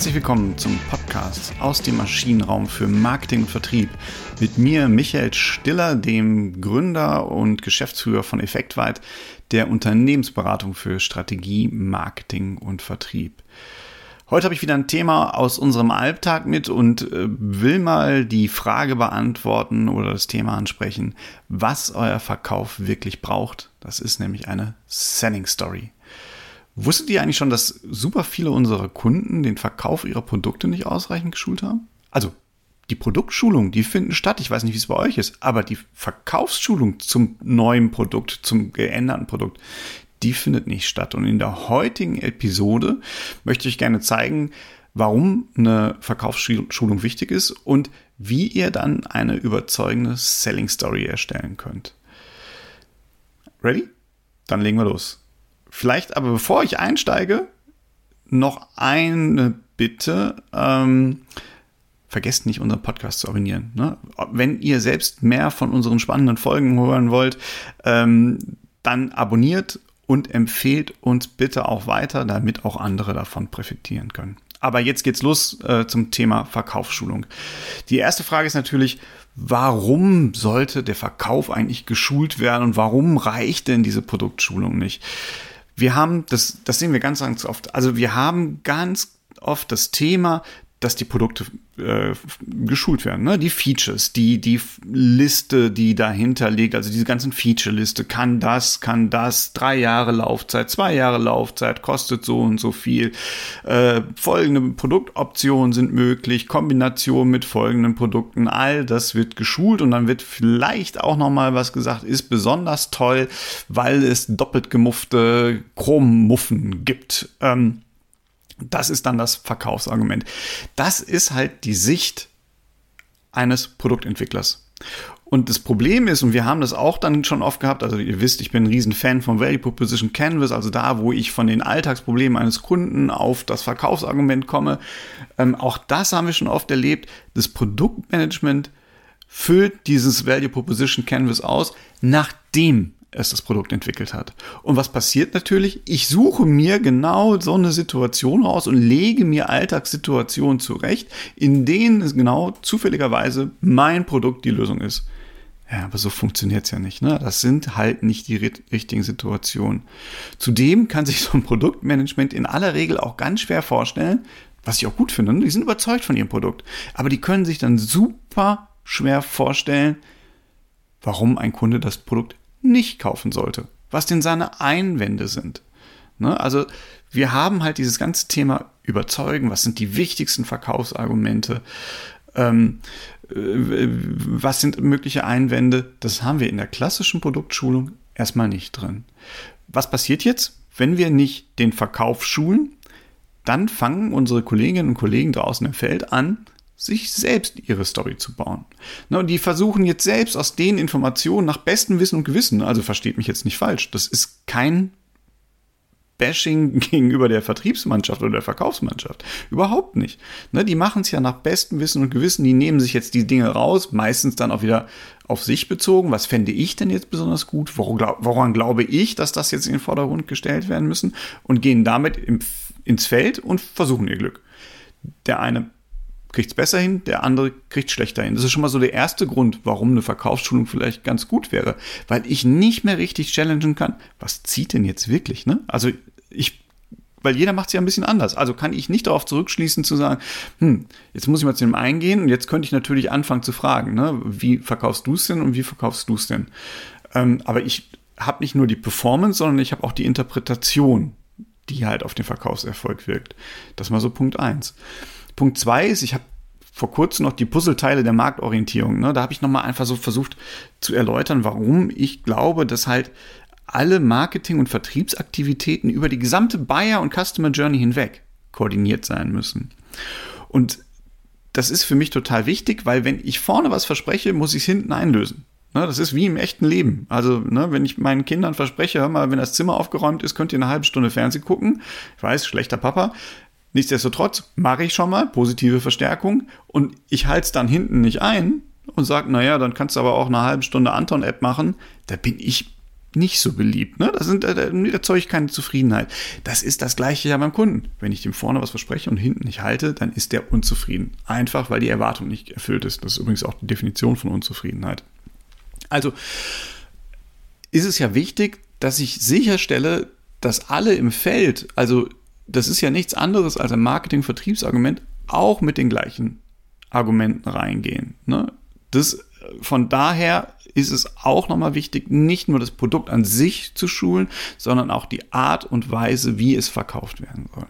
Herzlich willkommen zum Podcast aus dem Maschinenraum für Marketing und Vertrieb. Mit mir Michael Stiller, dem Gründer und Geschäftsführer von Effektweit, der Unternehmensberatung für Strategie, Marketing und Vertrieb. Heute habe ich wieder ein Thema aus unserem Alltag mit und äh, will mal die Frage beantworten oder das Thema ansprechen, was euer Verkauf wirklich braucht. Das ist nämlich eine Selling Story. Wusstet ihr eigentlich schon, dass super viele unserer Kunden den Verkauf ihrer Produkte nicht ausreichend geschult haben? Also die Produktschulung, die finden statt. Ich weiß nicht, wie es bei euch ist, aber die Verkaufsschulung zum neuen Produkt, zum geänderten Produkt, die findet nicht statt. Und in der heutigen Episode möchte ich gerne zeigen, warum eine Verkaufsschulung wichtig ist und wie ihr dann eine überzeugende Selling Story erstellen könnt. Ready? Dann legen wir los. Vielleicht aber bevor ich einsteige, noch eine Bitte. Ähm, vergesst nicht, unseren Podcast zu abonnieren. Ne? Wenn ihr selbst mehr von unseren spannenden Folgen hören wollt, ähm, dann abonniert und empfehlt uns bitte auch weiter, damit auch andere davon profitieren können. Aber jetzt geht's los äh, zum Thema Verkaufsschulung. Die erste Frage ist natürlich, warum sollte der Verkauf eigentlich geschult werden und warum reicht denn diese Produktschulung nicht? Wir haben, das, das sehen wir ganz, ganz oft, also wir haben ganz oft das Thema, dass die Produkte äh, geschult werden. Ne? Die Features, die, die Liste, die dahinter liegt, also diese ganzen Feature-Liste, kann das, kann das, drei Jahre Laufzeit, zwei Jahre Laufzeit, kostet so und so viel. Äh, folgende Produktoptionen sind möglich, Kombination mit folgenden Produkten, all das wird geschult und dann wird vielleicht auch nochmal was gesagt, ist besonders toll, weil es doppelt gemuffte Chrommuffen gibt. Ähm, das ist dann das Verkaufsargument. Das ist halt die Sicht eines Produktentwicklers. Und das Problem ist, und wir haben das auch dann schon oft gehabt, also ihr wisst, ich bin ein Riesenfan von Value Proposition Canvas, also da, wo ich von den Alltagsproblemen eines Kunden auf das Verkaufsargument komme. Ähm, auch das haben wir schon oft erlebt. Das Produktmanagement füllt dieses Value Proposition Canvas aus, nachdem es das Produkt entwickelt hat. Und was passiert natürlich? Ich suche mir genau so eine Situation raus und lege mir Alltagssituationen zurecht, in denen es genau zufälligerweise mein Produkt die Lösung ist. Ja, aber so funktioniert es ja nicht. Ne? Das sind halt nicht die richtigen Situationen. Zudem kann sich so ein Produktmanagement in aller Regel auch ganz schwer vorstellen, was ich auch gut finde. Ne? Die sind überzeugt von ihrem Produkt. Aber die können sich dann super schwer vorstellen, warum ein Kunde das Produkt nicht kaufen sollte, was denn seine Einwände sind. Ne? Also wir haben halt dieses ganze Thema überzeugen, was sind die wichtigsten Verkaufsargumente, ähm, äh, was sind mögliche Einwände, das haben wir in der klassischen Produktschulung erstmal nicht drin. Was passiert jetzt, wenn wir nicht den Verkauf schulen? Dann fangen unsere Kolleginnen und Kollegen draußen im Feld an, sich selbst ihre Story zu bauen. Und die versuchen jetzt selbst aus den Informationen nach bestem Wissen und Gewissen, also versteht mich jetzt nicht falsch, das ist kein Bashing gegenüber der Vertriebsmannschaft oder der Verkaufsmannschaft. Überhaupt nicht. Ne, die machen es ja nach bestem Wissen und Gewissen, die nehmen sich jetzt die Dinge raus, meistens dann auch wieder auf sich bezogen. Was fände ich denn jetzt besonders gut? Woran, woran glaube ich, dass das jetzt in den Vordergrund gestellt werden müssen? Und gehen damit im, ins Feld und versuchen ihr Glück. Der eine kriegt es besser hin, der andere kriegt schlechter hin. Das ist schon mal so der erste Grund, warum eine Verkaufsschulung vielleicht ganz gut wäre, weil ich nicht mehr richtig challengen kann. Was zieht denn jetzt wirklich? Ne? Also ich, weil jeder macht es ja ein bisschen anders. Also kann ich nicht darauf zurückschließen zu sagen, hm, jetzt muss ich mal zu dem eingehen und jetzt könnte ich natürlich anfangen zu fragen, ne? wie verkaufst du es denn und wie verkaufst du es denn? Ähm, aber ich habe nicht nur die Performance, sondern ich habe auch die Interpretation, die halt auf den Verkaufserfolg wirkt. Das mal so Punkt eins. Punkt zwei ist, ich habe vor kurzem noch die Puzzleteile der Marktorientierung. Ne? Da habe ich nochmal einfach so versucht zu erläutern, warum ich glaube, dass halt alle Marketing- und Vertriebsaktivitäten über die gesamte Buyer- und Customer Journey hinweg koordiniert sein müssen. Und das ist für mich total wichtig, weil wenn ich vorne was verspreche, muss ich es hinten einlösen. Ne, das ist wie im echten Leben. Also, ne, wenn ich meinen Kindern verspreche, hör mal, wenn das Zimmer aufgeräumt ist, könnt ihr eine halbe Stunde Fernsehen gucken. Ich weiß, schlechter Papa. Nichtsdestotrotz mache ich schon mal positive Verstärkung und ich halte es dann hinten nicht ein und sage, naja, dann kannst du aber auch eine halbe Stunde Anton-App machen. Da bin ich nicht so beliebt. Ne? Sind, da erzeuge ich keine Zufriedenheit. Das ist das gleiche ja beim Kunden. Wenn ich dem vorne was verspreche und hinten nicht halte, dann ist der unzufrieden. Einfach, weil die Erwartung nicht erfüllt ist. Das ist übrigens auch die Definition von Unzufriedenheit. Also ist es ja wichtig, dass ich sicherstelle, dass alle im Feld, also das ist ja nichts anderes als ein Marketing-Vertriebsargument, auch mit den gleichen Argumenten reingehen. Ne? Das, von daher ist es auch nochmal wichtig, nicht nur das Produkt an sich zu schulen, sondern auch die Art und Weise, wie es verkauft werden soll.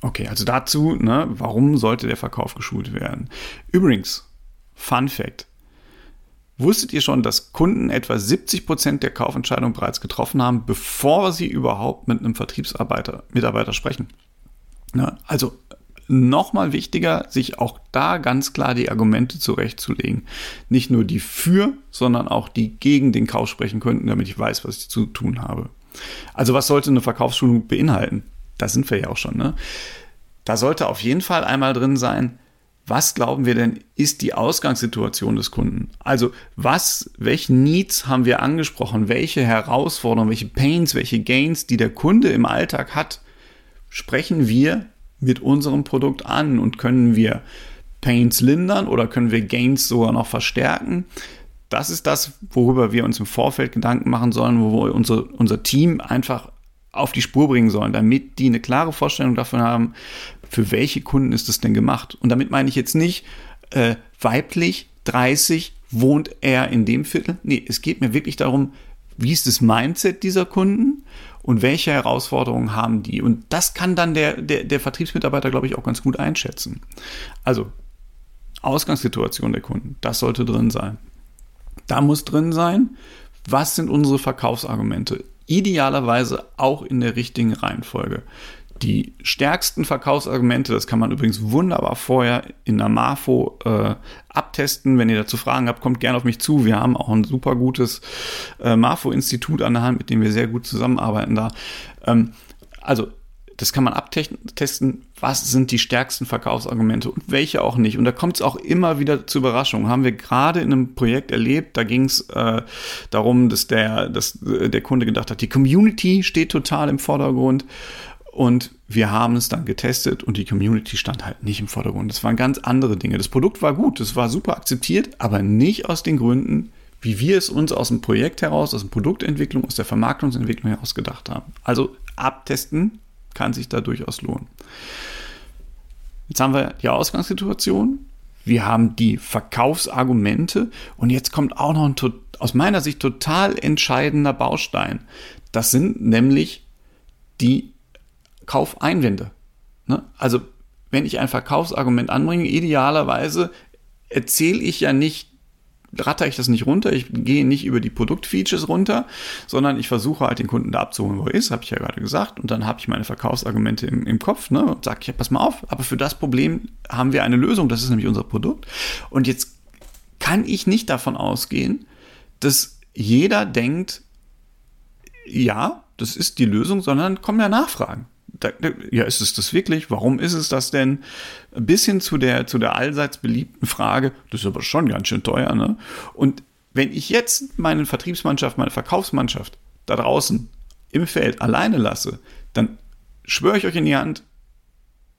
Okay, also dazu, ne, warum sollte der Verkauf geschult werden? Übrigens, Fun Fact. Wusstet ihr schon, dass Kunden etwa 70 Prozent der Kaufentscheidung bereits getroffen haben, bevor sie überhaupt mit einem Vertriebsarbeiter, Mitarbeiter sprechen? Ne, also nochmal wichtiger, sich auch da ganz klar die Argumente zurechtzulegen. Nicht nur die für, sondern auch die gegen den Kauf sprechen könnten, damit ich weiß, was ich zu tun habe. Also was sollte eine Verkaufsschulung beinhalten? Da sind wir ja auch schon. Ne? Da sollte auf jeden Fall einmal drin sein, was glauben wir denn ist die Ausgangssituation des Kunden? Also was, welche Needs haben wir angesprochen? Welche Herausforderungen, welche Pains, welche Gains, die der Kunde im Alltag hat, sprechen wir mit unserem Produkt an und können wir Pains lindern oder können wir Gains sogar noch verstärken? Das ist das, worüber wir uns im Vorfeld Gedanken machen sollen, wo wir unser, unser Team einfach auf die Spur bringen sollen, damit die eine klare Vorstellung davon haben, für welche Kunden ist es denn gemacht. Und damit meine ich jetzt nicht äh, weiblich, 30, wohnt er in dem Viertel. Nee, es geht mir wirklich darum, wie ist das Mindset dieser Kunden und welche Herausforderungen haben die. Und das kann dann der, der, der Vertriebsmitarbeiter, glaube ich, auch ganz gut einschätzen. Also Ausgangssituation der Kunden, das sollte drin sein. Da muss drin sein, was sind unsere Verkaufsargumente? Idealerweise auch in der richtigen Reihenfolge. Die stärksten Verkaufsargumente, das kann man übrigens wunderbar vorher in der Marfo äh, abtesten. Wenn ihr dazu Fragen habt, kommt gerne auf mich zu. Wir haben auch ein super gutes äh, Marfo-Institut an der Hand, mit dem wir sehr gut zusammenarbeiten da. Ähm, also das kann man abtesten, was sind die stärksten Verkaufsargumente und welche auch nicht. Und da kommt es auch immer wieder zu Überraschungen. Haben wir gerade in einem Projekt erlebt, da ging es äh, darum, dass der, dass äh, der Kunde gedacht hat, die Community steht total im Vordergrund. Und wir haben es dann getestet und die Community stand halt nicht im Vordergrund. Das waren ganz andere Dinge. Das Produkt war gut, es war super akzeptiert, aber nicht aus den Gründen, wie wir es uns aus dem Projekt heraus, aus der Produktentwicklung, aus der Vermarktungsentwicklung heraus gedacht haben. Also abtesten kann sich da durchaus lohnen. Jetzt haben wir die Ausgangssituation, wir haben die Verkaufsargumente und jetzt kommt auch noch ein aus meiner Sicht total entscheidender Baustein. Das sind nämlich die Kaufeinwände. Ne? Also wenn ich ein Verkaufsargument anbringe, idealerweise erzähle ich ja nicht, ratter ich das nicht runter, ich gehe nicht über die Produktfeatures runter, sondern ich versuche halt den Kunden da abzuholen, wo er ist, habe ich ja gerade gesagt, und dann habe ich meine Verkaufsargumente im, im Kopf ne, und sage, ja, pass mal auf, aber für das Problem haben wir eine Lösung, das ist nämlich unser Produkt. Und jetzt kann ich nicht davon ausgehen, dass jeder denkt, ja, das ist die Lösung, sondern kommen ja Nachfragen ja, ist es das wirklich? Warum ist es das denn? Bis hin zu der, zu der allseits beliebten Frage, das ist aber schon ganz schön teuer, ne? Und wenn ich jetzt meine Vertriebsmannschaft, meine Verkaufsmannschaft da draußen im Feld alleine lasse, dann schwöre ich euch in die Hand,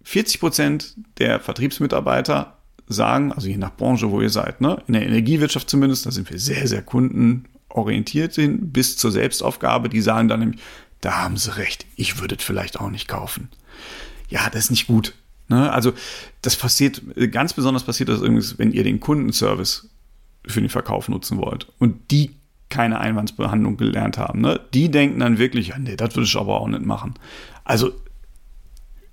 40 Prozent der Vertriebsmitarbeiter sagen, also je nach Branche, wo ihr seid, ne, in der Energiewirtschaft zumindest, da sind wir sehr, sehr kundenorientiert hin, bis zur Selbstaufgabe, die sagen dann nämlich, da haben sie recht, ich würde es vielleicht auch nicht kaufen. Ja, das ist nicht gut. Ne? Also das passiert, ganz besonders passiert das übrigens, wenn ihr den Kundenservice für den Verkauf nutzen wollt und die keine Einwandsbehandlung gelernt haben. Ne? Die denken dann wirklich, ja, nee, das würde ich aber auch nicht machen. Also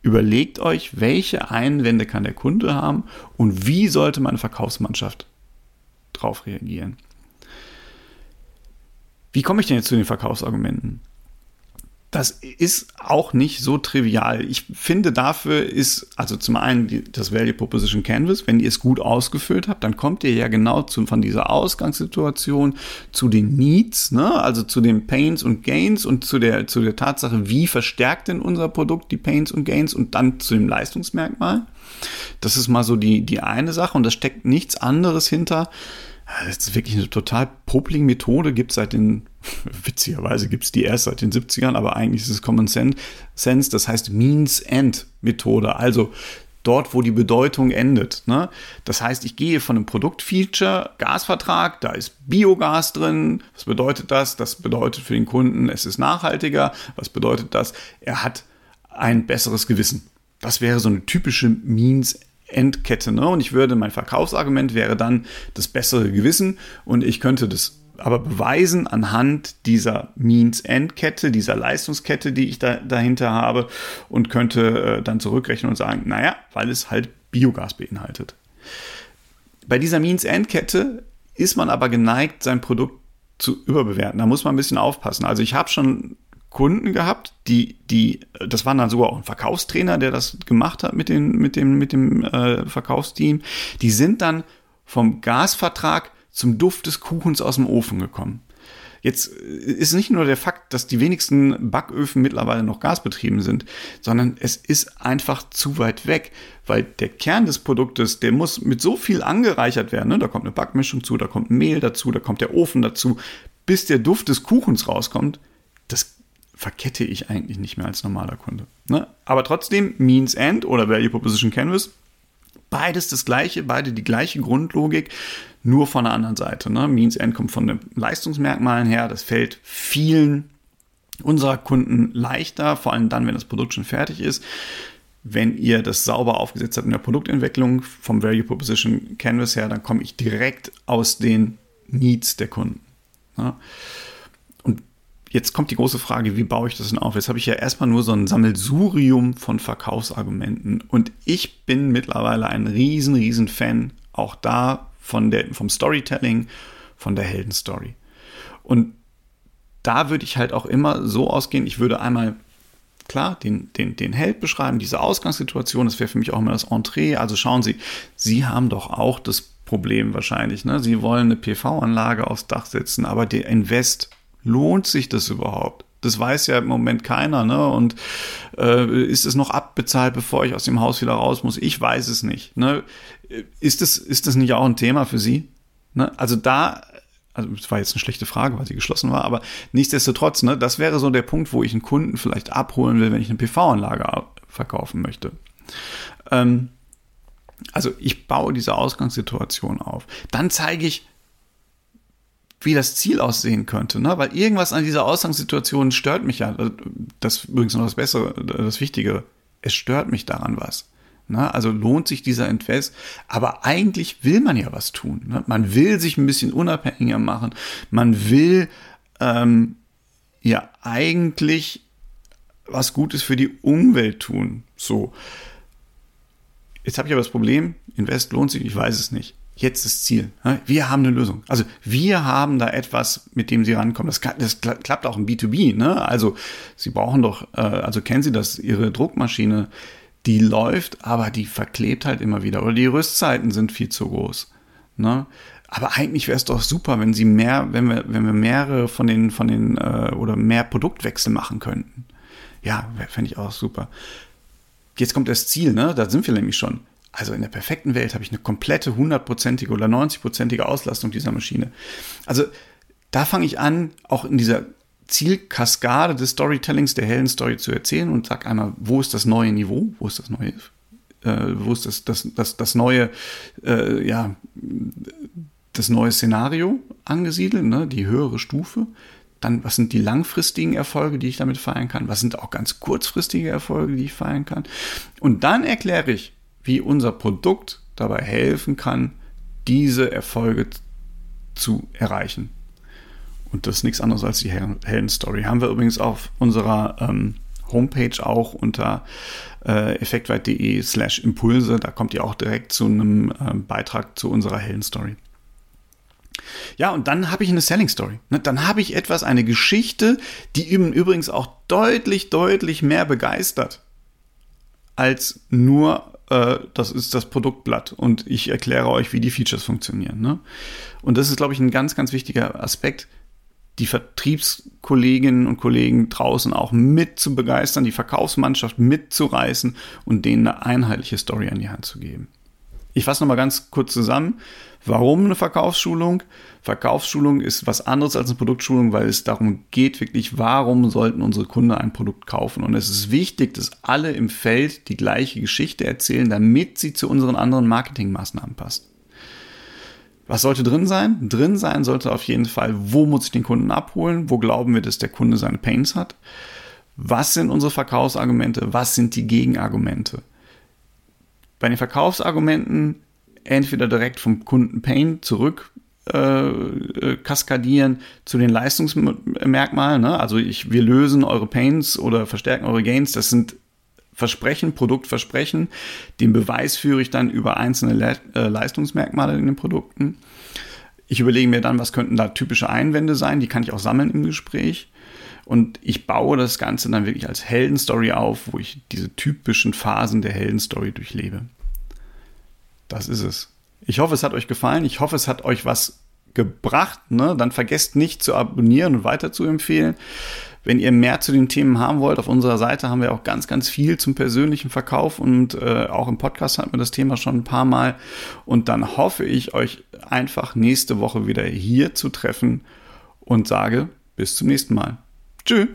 überlegt euch, welche Einwände kann der Kunde haben und wie sollte meine Verkaufsmannschaft darauf reagieren. Wie komme ich denn jetzt zu den Verkaufsargumenten? Das ist auch nicht so trivial. Ich finde, dafür ist, also zum einen das Value Proposition Canvas, wenn ihr es gut ausgefüllt habt, dann kommt ihr ja genau zu, von dieser Ausgangssituation zu den Needs, ne? also zu den Pains und Gains und zu der, zu der Tatsache, wie verstärkt denn unser Produkt die Pains und Gains und dann zu dem Leistungsmerkmal. Das ist mal so die, die eine Sache und da steckt nichts anderes hinter, Das ist wirklich eine total popelige Methode, gibt es seit den, witzigerweise gibt es die erst seit den 70ern, aber eigentlich ist es Common Sense, das heißt Means-End-Methode. Also dort, wo die Bedeutung endet. Ne? Das heißt, ich gehe von einem Produktfeature, Gasvertrag, da ist Biogas drin. Was bedeutet das? Das bedeutet für den Kunden, es ist nachhaltiger. Was bedeutet das? Er hat ein besseres Gewissen. Das wäre so eine typische Means-Endkette. Ne? Und ich würde, mein Verkaufsargument wäre dann das bessere Gewissen und ich könnte das aber beweisen anhand dieser Means-End-Kette, dieser Leistungskette, die ich da, dahinter habe und könnte äh, dann zurückrechnen und sagen, naja, weil es halt Biogas beinhaltet. Bei dieser Means-End-Kette ist man aber geneigt, sein Produkt zu überbewerten. Da muss man ein bisschen aufpassen. Also ich habe schon Kunden gehabt, die, die, das waren dann sogar auch ein Verkaufstrainer, der das gemacht hat mit, den, mit dem, mit dem äh, Verkaufsteam. Die sind dann vom Gasvertrag zum Duft des Kuchens aus dem Ofen gekommen. Jetzt ist nicht nur der Fakt, dass die wenigsten Backöfen mittlerweile noch gasbetrieben sind, sondern es ist einfach zu weit weg, weil der Kern des Produktes, der muss mit so viel angereichert werden. Ne? Da kommt eine Backmischung zu, da kommt Mehl dazu, da kommt der Ofen dazu, bis der Duft des Kuchens rauskommt. Das verkette ich eigentlich nicht mehr als normaler Kunde. Ne? Aber trotzdem, Means End oder Value Proposition Canvas Beides das gleiche, beide die gleiche Grundlogik, nur von der anderen Seite. Ne? Means End kommt von den Leistungsmerkmalen her. Das fällt vielen unserer Kunden leichter, vor allem dann, wenn das Produkt schon fertig ist. Wenn ihr das sauber aufgesetzt habt in der Produktentwicklung vom Value Proposition Canvas her, dann komme ich direkt aus den Needs der Kunden. Ne? Jetzt kommt die große Frage, wie baue ich das denn auf? Jetzt habe ich ja erstmal nur so ein Sammelsurium von Verkaufsargumenten. Und ich bin mittlerweile ein riesen, riesen Fan auch da von der, vom Storytelling, von der Heldenstory. Und da würde ich halt auch immer so ausgehen, ich würde einmal klar den, den, den Held beschreiben, diese Ausgangssituation, das wäre für mich auch immer das Entree. Also schauen Sie, Sie haben doch auch das Problem wahrscheinlich. Ne? Sie wollen eine PV-Anlage aufs Dach setzen, aber der Invest lohnt sich das überhaupt? Das weiß ja im Moment keiner, ne? Und äh, ist es noch abbezahlt, bevor ich aus dem Haus wieder raus muss? Ich weiß es nicht. Ne? Ist das, ist das nicht auch ein Thema für Sie? Ne? Also da, also das war jetzt eine schlechte Frage, weil sie geschlossen war, aber nichtsdestotrotz, ne, das wäre so der Punkt, wo ich einen Kunden vielleicht abholen will, wenn ich eine PV-Anlage verkaufen möchte. Ähm, also ich baue diese Ausgangssituation auf. Dann zeige ich, wie das Ziel aussehen könnte, ne? Weil irgendwas an dieser Ausgangssituation stört mich ja. Das ist übrigens noch das Bessere, das Wichtige. Es stört mich daran was. Ne? Also lohnt sich dieser Invest. Aber eigentlich will man ja was tun. Ne? Man will sich ein bisschen unabhängiger machen. Man will ähm, ja eigentlich was Gutes für die Umwelt tun. So. Jetzt habe ich aber das Problem, Invest lohnt sich, ich weiß es nicht jetzt das Ziel. Wir haben eine Lösung. Also wir haben da etwas, mit dem Sie rankommen. Das, das klappt auch im B2B. Ne? Also Sie brauchen doch, äh, also kennen Sie das, Ihre Druckmaschine, die läuft, aber die verklebt halt immer wieder. Oder die Rüstzeiten sind viel zu groß. Ne? Aber eigentlich wäre es doch super, wenn Sie mehr, wenn wir, wenn wir mehrere von den, von den, äh, oder mehr Produktwechsel machen könnten. Ja, fände ich auch super. Jetzt kommt das Ziel, ne? Da sind wir nämlich schon. Also in der perfekten Welt habe ich eine komplette hundertprozentige oder 90-prozentige Auslastung dieser Maschine. Also da fange ich an, auch in dieser Zielkaskade des Storytellings der hellen Story zu erzählen und sage einmal, wo ist das neue Niveau, wo ist das neue, äh, wo ist das, das, das, das neue, äh, ja, das neue Szenario angesiedelt, ne, die höhere Stufe. Dann, was sind die langfristigen Erfolge, die ich damit feiern kann? Was sind auch ganz kurzfristige Erfolge, die ich feiern kann? Und dann erkläre ich, wie unser Produkt dabei helfen kann, diese Erfolge zu erreichen. Und das ist nichts anderes als die Heldenstory. Haben wir übrigens auf unserer ähm, Homepage auch unter äh, effektweit.de slash Impulse. Da kommt ihr auch direkt zu einem äh, Beitrag zu unserer Heldenstory. Ja, und dann habe ich eine Selling Story. Ne? Dann habe ich etwas, eine Geschichte, die übrigens auch deutlich, deutlich mehr begeistert als nur äh, das ist das Produktblatt und ich erkläre euch, wie die Features funktionieren. Ne? Und das ist, glaube ich, ein ganz, ganz wichtiger Aspekt, die Vertriebskolleginnen und Kollegen draußen auch mit zu begeistern, die Verkaufsmannschaft mitzureißen und denen eine einheitliche Story an die Hand zu geben. Ich fasse nochmal ganz kurz zusammen. Warum eine Verkaufsschulung? Verkaufsschulung ist was anderes als eine Produktschulung, weil es darum geht, wirklich, warum sollten unsere Kunden ein Produkt kaufen? Und es ist wichtig, dass alle im Feld die gleiche Geschichte erzählen, damit sie zu unseren anderen Marketingmaßnahmen passt. Was sollte drin sein? Drin sein sollte auf jeden Fall, wo muss ich den Kunden abholen? Wo glauben wir, dass der Kunde seine Pains hat? Was sind unsere Verkaufsargumente? Was sind die Gegenargumente? Bei den Verkaufsargumenten entweder direkt vom Kunden Pain zurück äh, äh, kaskadieren zu den Leistungsmerkmalen. Ne? Also ich, wir lösen eure Pains oder verstärken eure Gains. Das sind Versprechen, Produktversprechen. Den Beweis führe ich dann über einzelne Le äh, Leistungsmerkmale in den Produkten. Ich überlege mir dann, was könnten da typische Einwände sein. Die kann ich auch sammeln im Gespräch. Und ich baue das Ganze dann wirklich als Heldenstory auf, wo ich diese typischen Phasen der Heldenstory durchlebe. Das ist es. Ich hoffe, es hat euch gefallen. Ich hoffe, es hat euch was gebracht. Ne? Dann vergesst nicht zu abonnieren und weiter zu empfehlen. Wenn ihr mehr zu den Themen haben wollt, auf unserer Seite haben wir auch ganz, ganz viel zum persönlichen Verkauf und äh, auch im Podcast hatten wir das Thema schon ein paar Mal. Und dann hoffe ich, euch einfach nächste Woche wieder hier zu treffen und sage bis zum nächsten Mal. Tschüss.